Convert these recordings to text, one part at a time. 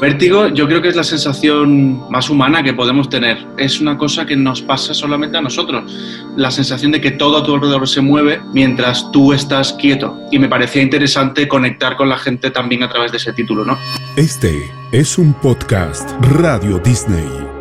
Vértigo yo creo que es la sensación más humana que podemos tener. Es una cosa que nos pasa solamente a nosotros. La sensación de que todo a tu alrededor se mueve mientras tú estás quieto. Y me parecía interesante conectar con la gente también a través de ese título, ¿no? Este es un podcast Radio Disney.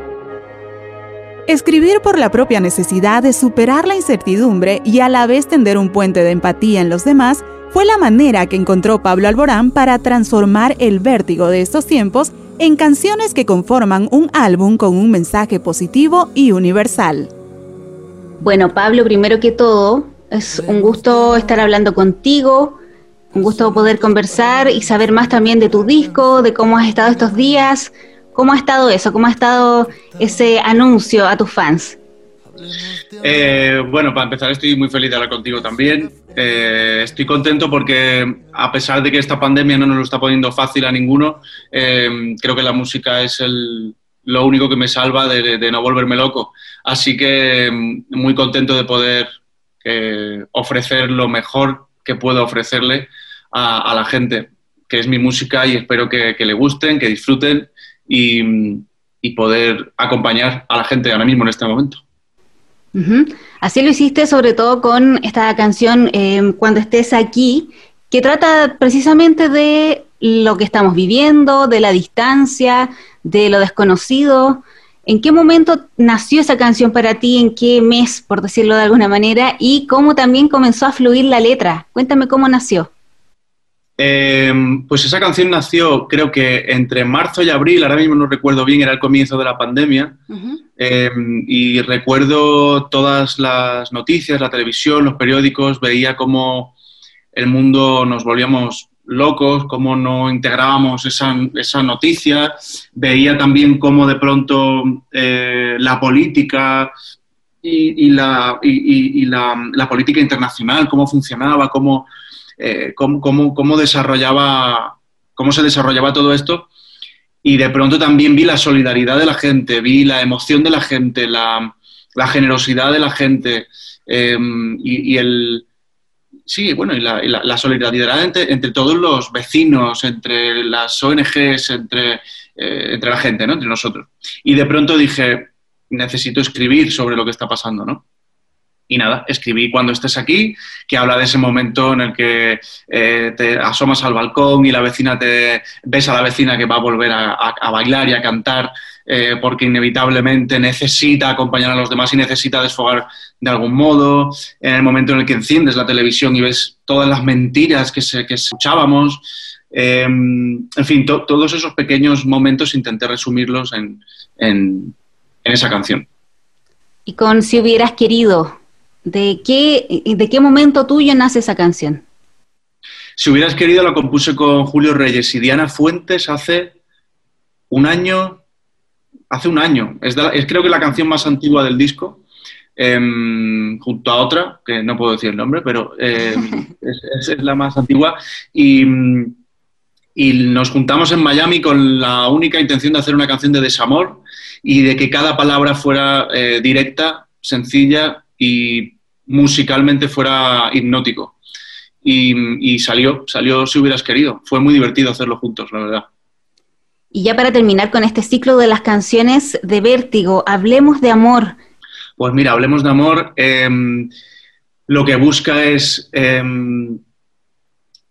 Escribir por la propia necesidad de superar la incertidumbre y a la vez tender un puente de empatía en los demás fue la manera que encontró Pablo Alborán para transformar el vértigo de estos tiempos en canciones que conforman un álbum con un mensaje positivo y universal. Bueno, Pablo, primero que todo, es un gusto estar hablando contigo, un gusto poder conversar y saber más también de tu disco, de cómo has estado estos días, cómo ha estado eso, cómo ha estado ese anuncio a tus fans. Eh, bueno, para empezar estoy muy feliz de hablar contigo también. Eh, estoy contento porque a pesar de que esta pandemia no nos lo está poniendo fácil a ninguno, eh, creo que la música es lo único que me salva de, no volverme loco. Así que mm, muy contento de poder ofrecer lo mejor que puedo ofrecerle a, la gente, que es mi música y espero que, le gusten, que disfruten y poder acompañar a la gente ahora mismo en este momento. Así lo hiciste sobre todo con esta canción eh, Cuando estés aquí, que trata precisamente de lo que estamos viviendo, de la distancia, de lo desconocido. ¿En qué momento nació esa canción para ti? ¿En qué mes, por decirlo de alguna manera? Y cómo también comenzó a fluir la letra. Cuéntame cómo nació. Em, pues esa canción nació, creo que entre marzo y abril, ahora mismo no recuerdo bien, era el comienzo de la pandemia. Em, y recuerdo todas las noticias, la televisión, los periódicos, veía cómo el mundo nos volvíamos locos, cómo no integrábamos esa, esa noticia, veía también cómo de pronto eh, la política y, la, y, la, la, política internacional, cómo funcionaba, cómo, eh, cómo, cómo, desarrollaba, cómo se desarrollaba todo esto. Y de pronto también vi la solidaridad de la gente, vi la emoción de la gente, la, generosidad de la gente em, y, el, sí, bueno, y la, la, solidaridad entre, entre, todos los vecinos, entre las ONGs, entre, eh, entre la gente, ¿no? entre nosotros. Y de pronto dije, necesito escribir sobre lo que está pasando, ¿no? Y nada, escribí cuando estés aquí, que habla de ese momento en el que eh, te asomas al balcón y la vecina te ves a la vecina que va a volver a, bailar y a cantar eh, porque inevitablemente necesita acompañar a los demás y necesita desfogar de algún modo. En el momento en el que enciendes la televisión y ves todas las mentiras que, se, que escuchábamos. Em, en fin, todos esos pequeños momentos intenté resumirlos en, en esa canción. Y con si hubieras querido, ¿De qué, ¿De qué momento tuyo nace esa canción? Si hubieras querido, la compuse con Julio Reyes y Diana Fuentes hace un año, hace un año. Es, creo que la canción más antigua del disco, em, junto a otra, que no puedo decir el nombre, pero em, es, la más antigua. Y, nos juntamos en Miami con la única intención de hacer una canción de desamor y de que cada palabra fuera eh, directa, sencilla y musicalmente fuera hipnótico. Y, salió, salió si hubieras querido. Fue muy divertido hacerlo juntos, la verdad. Y ya para terminar con este ciclo de las canciones de Vértigo, hablemos de amor. Pues mira, hablemos de amor. Em, lo que busca es em,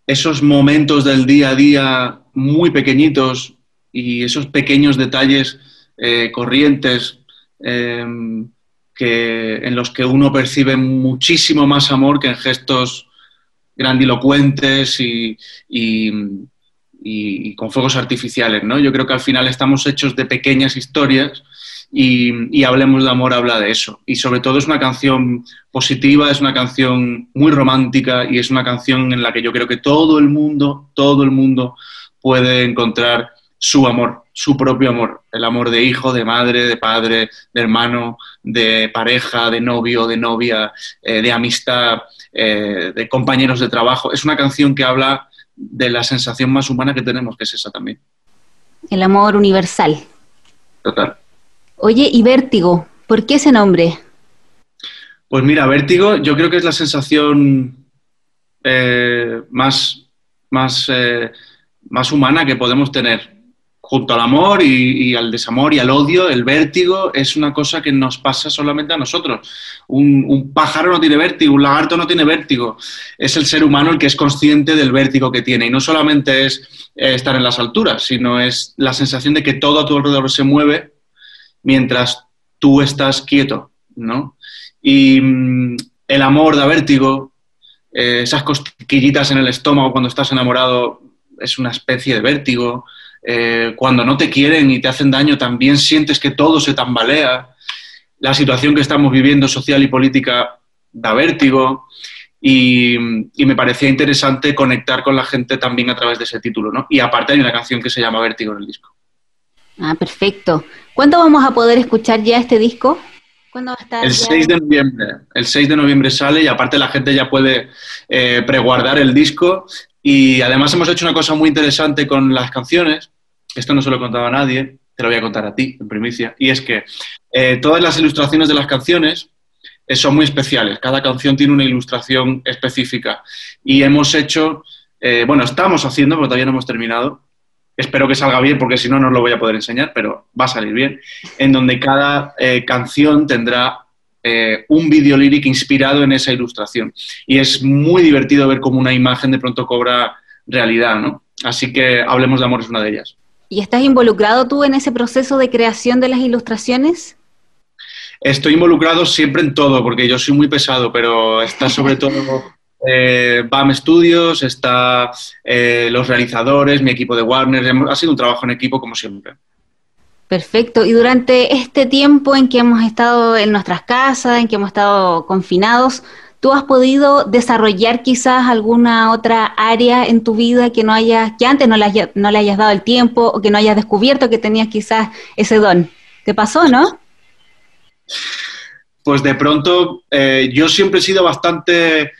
esos momentos del día a día muy pequeñitos y esos pequeños detalles eh, corrientes em, que, en los que uno percibe muchísimo más amor que en gestos grandilocuentes y, con fuegos artificiales. ¿no? Yo creo que al final estamos hechos de pequeñas historias y, Hablemos de Amor habla de eso. Y sobre todo es una canción positiva, es una canción muy romántica y es una canción en la que yo creo que todo el mundo, todo el mundo puede encontrar su amor, su propio amor, el amor de hijo, de madre, de padre, de hermano, de pareja, de novio, de novia, eh, de amistad, eh, de compañeros de trabajo. Es una canción que habla de la sensación más humana que tenemos, que es esa también. El amor universal. Total. Oye, y vértigo, ¿por qué ese nombre? Pues mira, vértigo yo creo que es la sensación eh, más, más, más humana que podemos tener junto al amor y, al desamor y al odio, el vértigo es una cosa que nos pasa solamente a nosotros. Un, pájaro no tiene vértigo, un lagarto no tiene vértigo. Es el ser humano el que es consciente del vértigo que tiene. Y no solamente es eh, estar en las alturas, sino es la sensación de que todo a tu alrededor se mueve mientras tú estás quieto, ¿no? Y mm, el amor da vértigo, eh, esas cosquillitas en el estómago cuando estás enamorado es una especie de vértigo eh, cuando no te quieren y te hacen daño, también sientes que todo se tambalea. La situación que estamos viviendo social y política da vértigo y, me parecía interesante conectar con la gente también a través de ese título. ¿no? Y aparte hay una canción que se llama Vértigo en el disco. Ah, perfecto. ¿Cuándo vamos a poder escuchar ya este disco? ¿Cuándo va a estar el 6 de noviembre. El 6 de noviembre sale y aparte la gente ya puede eh, preguardar el disco. Y además hemos hecho una cosa muy interesante con las canciones, esto no se lo he contado a nadie, te lo voy a contar a ti en primicia, y es que eh, todas las ilustraciones de las canciones eh, son muy especiales, cada canción tiene una ilustración específica y hemos hecho, eh, bueno, estamos haciendo, pero todavía no hemos terminado, espero que salga bien porque si no, no os lo voy a poder enseñar, pero va a salir bien, en donde cada canción tendrá un video lírico inspirado en esa ilustración. Y es muy divertido ver cómo una imagen de pronto cobra realidad, ¿no? Así que Hablemos de Amor es una de ellas. ¿Y estás involucrado tú en ese proceso de creación de las ilustraciones? Estoy involucrado siempre en todo, porque yo soy muy pesado, pero está sobre todo eh, BAM Studios, está eh, los realizadores, mi equipo de Warner. Ha sido un trabajo en equipo como siempre. Perfecto. Y durante este tiempo en que hemos estado en nuestras casas, en que hemos estado confinados, ¿Tú has podido desarrollar quizás alguna otra área en tu vida que no hayas, que antes no le, no le hayas dado el tiempo o que no hayas descubierto que tenías quizás ese don? ¿Te pasó, no? Pues de pronto, eh, yo siempre he sido bastante,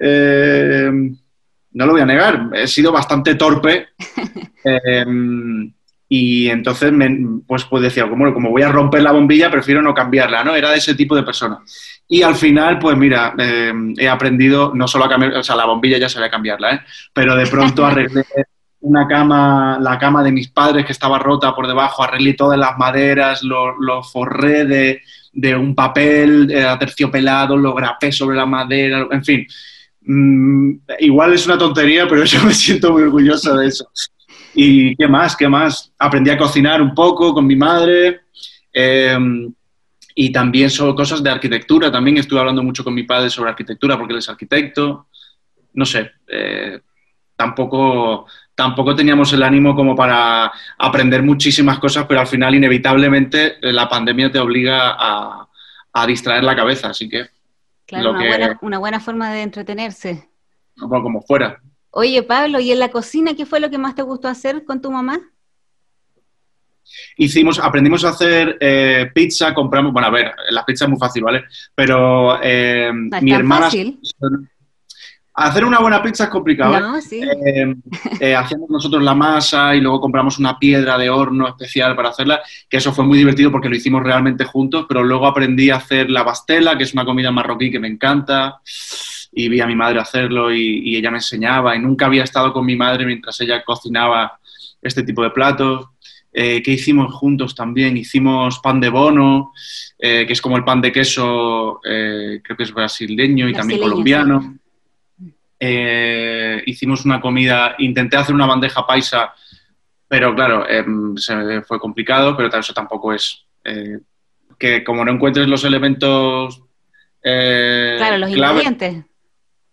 eh, no lo voy a negar, he sido bastante torpe. Em, y entonces, pues, pues decía, como, como voy a romper la bombilla, prefiero no cambiarla, ¿no? Era de ese tipo de persona. Y al final, pues mira, eh, he aprendido no solo a cambiar, o sea, la bombilla ya sabía cambiarla, ¿eh? pero de pronto arreglé una cama, la cama de mis padres que estaba rota por debajo, arreglé todas las maderas, lo, forré de, un papel eh, aterciopelado, lo grapé sobre la madera, en fin. Mm, igual es una tontería, pero yo me siento muy orgulloso de eso. ¿Y qué más? ¿Qué más? Aprendí a cocinar un poco con mi madre. Eh, y también son cosas de arquitectura. También estuve hablando mucho con mi padre sobre arquitectura porque él es arquitecto. No sé, eh, tampoco, tampoco teníamos el ánimo como para aprender muchísimas cosas, pero al final inevitablemente eh, la pandemia te obliga a, distraer la cabeza, así que... Claro, una, buena, una, buena, forma de entretenerse. Como fuera. Oye, Pablo, ¿y en la cocina qué fue lo que más te gustó hacer con tu mamá? Hicimos, aprendimos a hacer eh, pizza, compramos, bueno, a ver, la pizza es muy fácil, ¿vale? Pero eh, mi hermana... Fácil. Hacer una buena pizza es complicado. No, sí. Eh, hacíamos nosotros la masa y luego compramos una piedra de horno especial para hacerla, que eso fue muy divertido porque lo hicimos realmente juntos, pero luego aprendí a hacer la pastela, que es una comida marroquí que me encanta, y vi a mi madre hacerlo y, y ella me enseñaba, y nunca había estado con mi madre mientras ella cocinaba este tipo de platos. Eh, que hicimos juntos también. Hicimos pan de bono, eh, que es como el pan de queso, eh, creo que es brasileño y también colombiano. hicimos una comida, intenté hacer una bandeja paisa, pero claro, em, se fue complicado, pero eso tampoco es que como no encuentres los elementos claro, los ingredientes.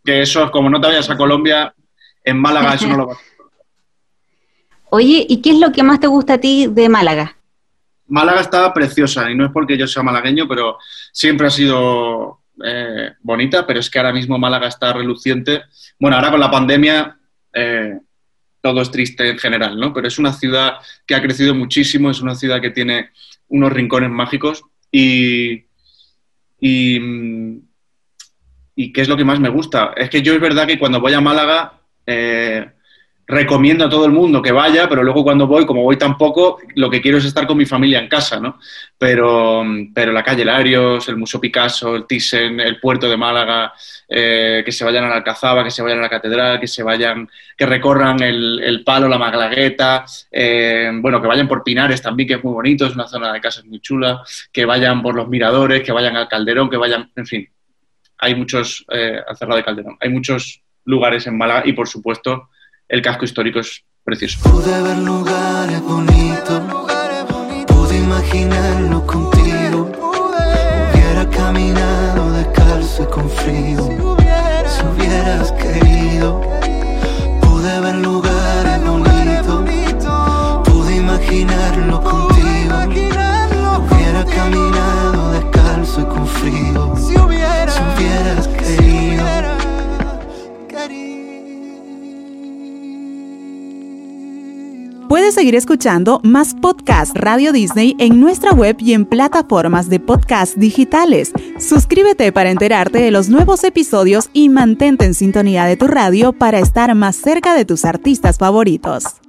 Que eso, como no te vayas a Colombia, en Málaga eso no lo vas a Oye, ¿y qué es lo que más te gusta a ti de Málaga? Málaga está preciosa y no es porque yo sea malagueño, pero siempre ha sido eh, bonita, pero es que ahora mismo Málaga está reluciente. Bueno, ahora con la pandemia eh, todo es triste en general, ¿no? Pero es una ciudad que ha crecido muchísimo, es una ciudad que tiene unos rincones mágicos y, y, ¿qué es lo que más me gusta? Es que yo es verdad que cuando voy a Málaga... Eh, recomiendo a todo el mundo que vaya, pero luego cuando voy, como voy tan poco, lo que quiero es estar con mi familia en casa, ¿no? Pero, pero la calle Larios, el Museo Picasso, el Thyssen, el puerto de Málaga, eh, que se vayan a la Alcazaba, que se vayan a la Catedral, que se vayan, que recorran el, Palo, la Maglagueta, eh, bueno, que vayan por Pinares también, que es muy bonito, es una zona de casas muy chula, que vayan por los miradores, que vayan al Calderón, que vayan, en fin, hay muchos, eh, al Cerrado de Calderón, hay muchos lugares en Málaga y, por supuesto, el casco histórico es precioso. Pude ver lugares bonitos, pude imaginarlo contigo. Puedes seguir escuchando más podcast Radio Disney en nuestra web y en plataformas de podcast digitales. Suscríbete para enterarte de los nuevos episodios y mantente en sintonía de tu radio para estar más cerca de tus artistas favoritos.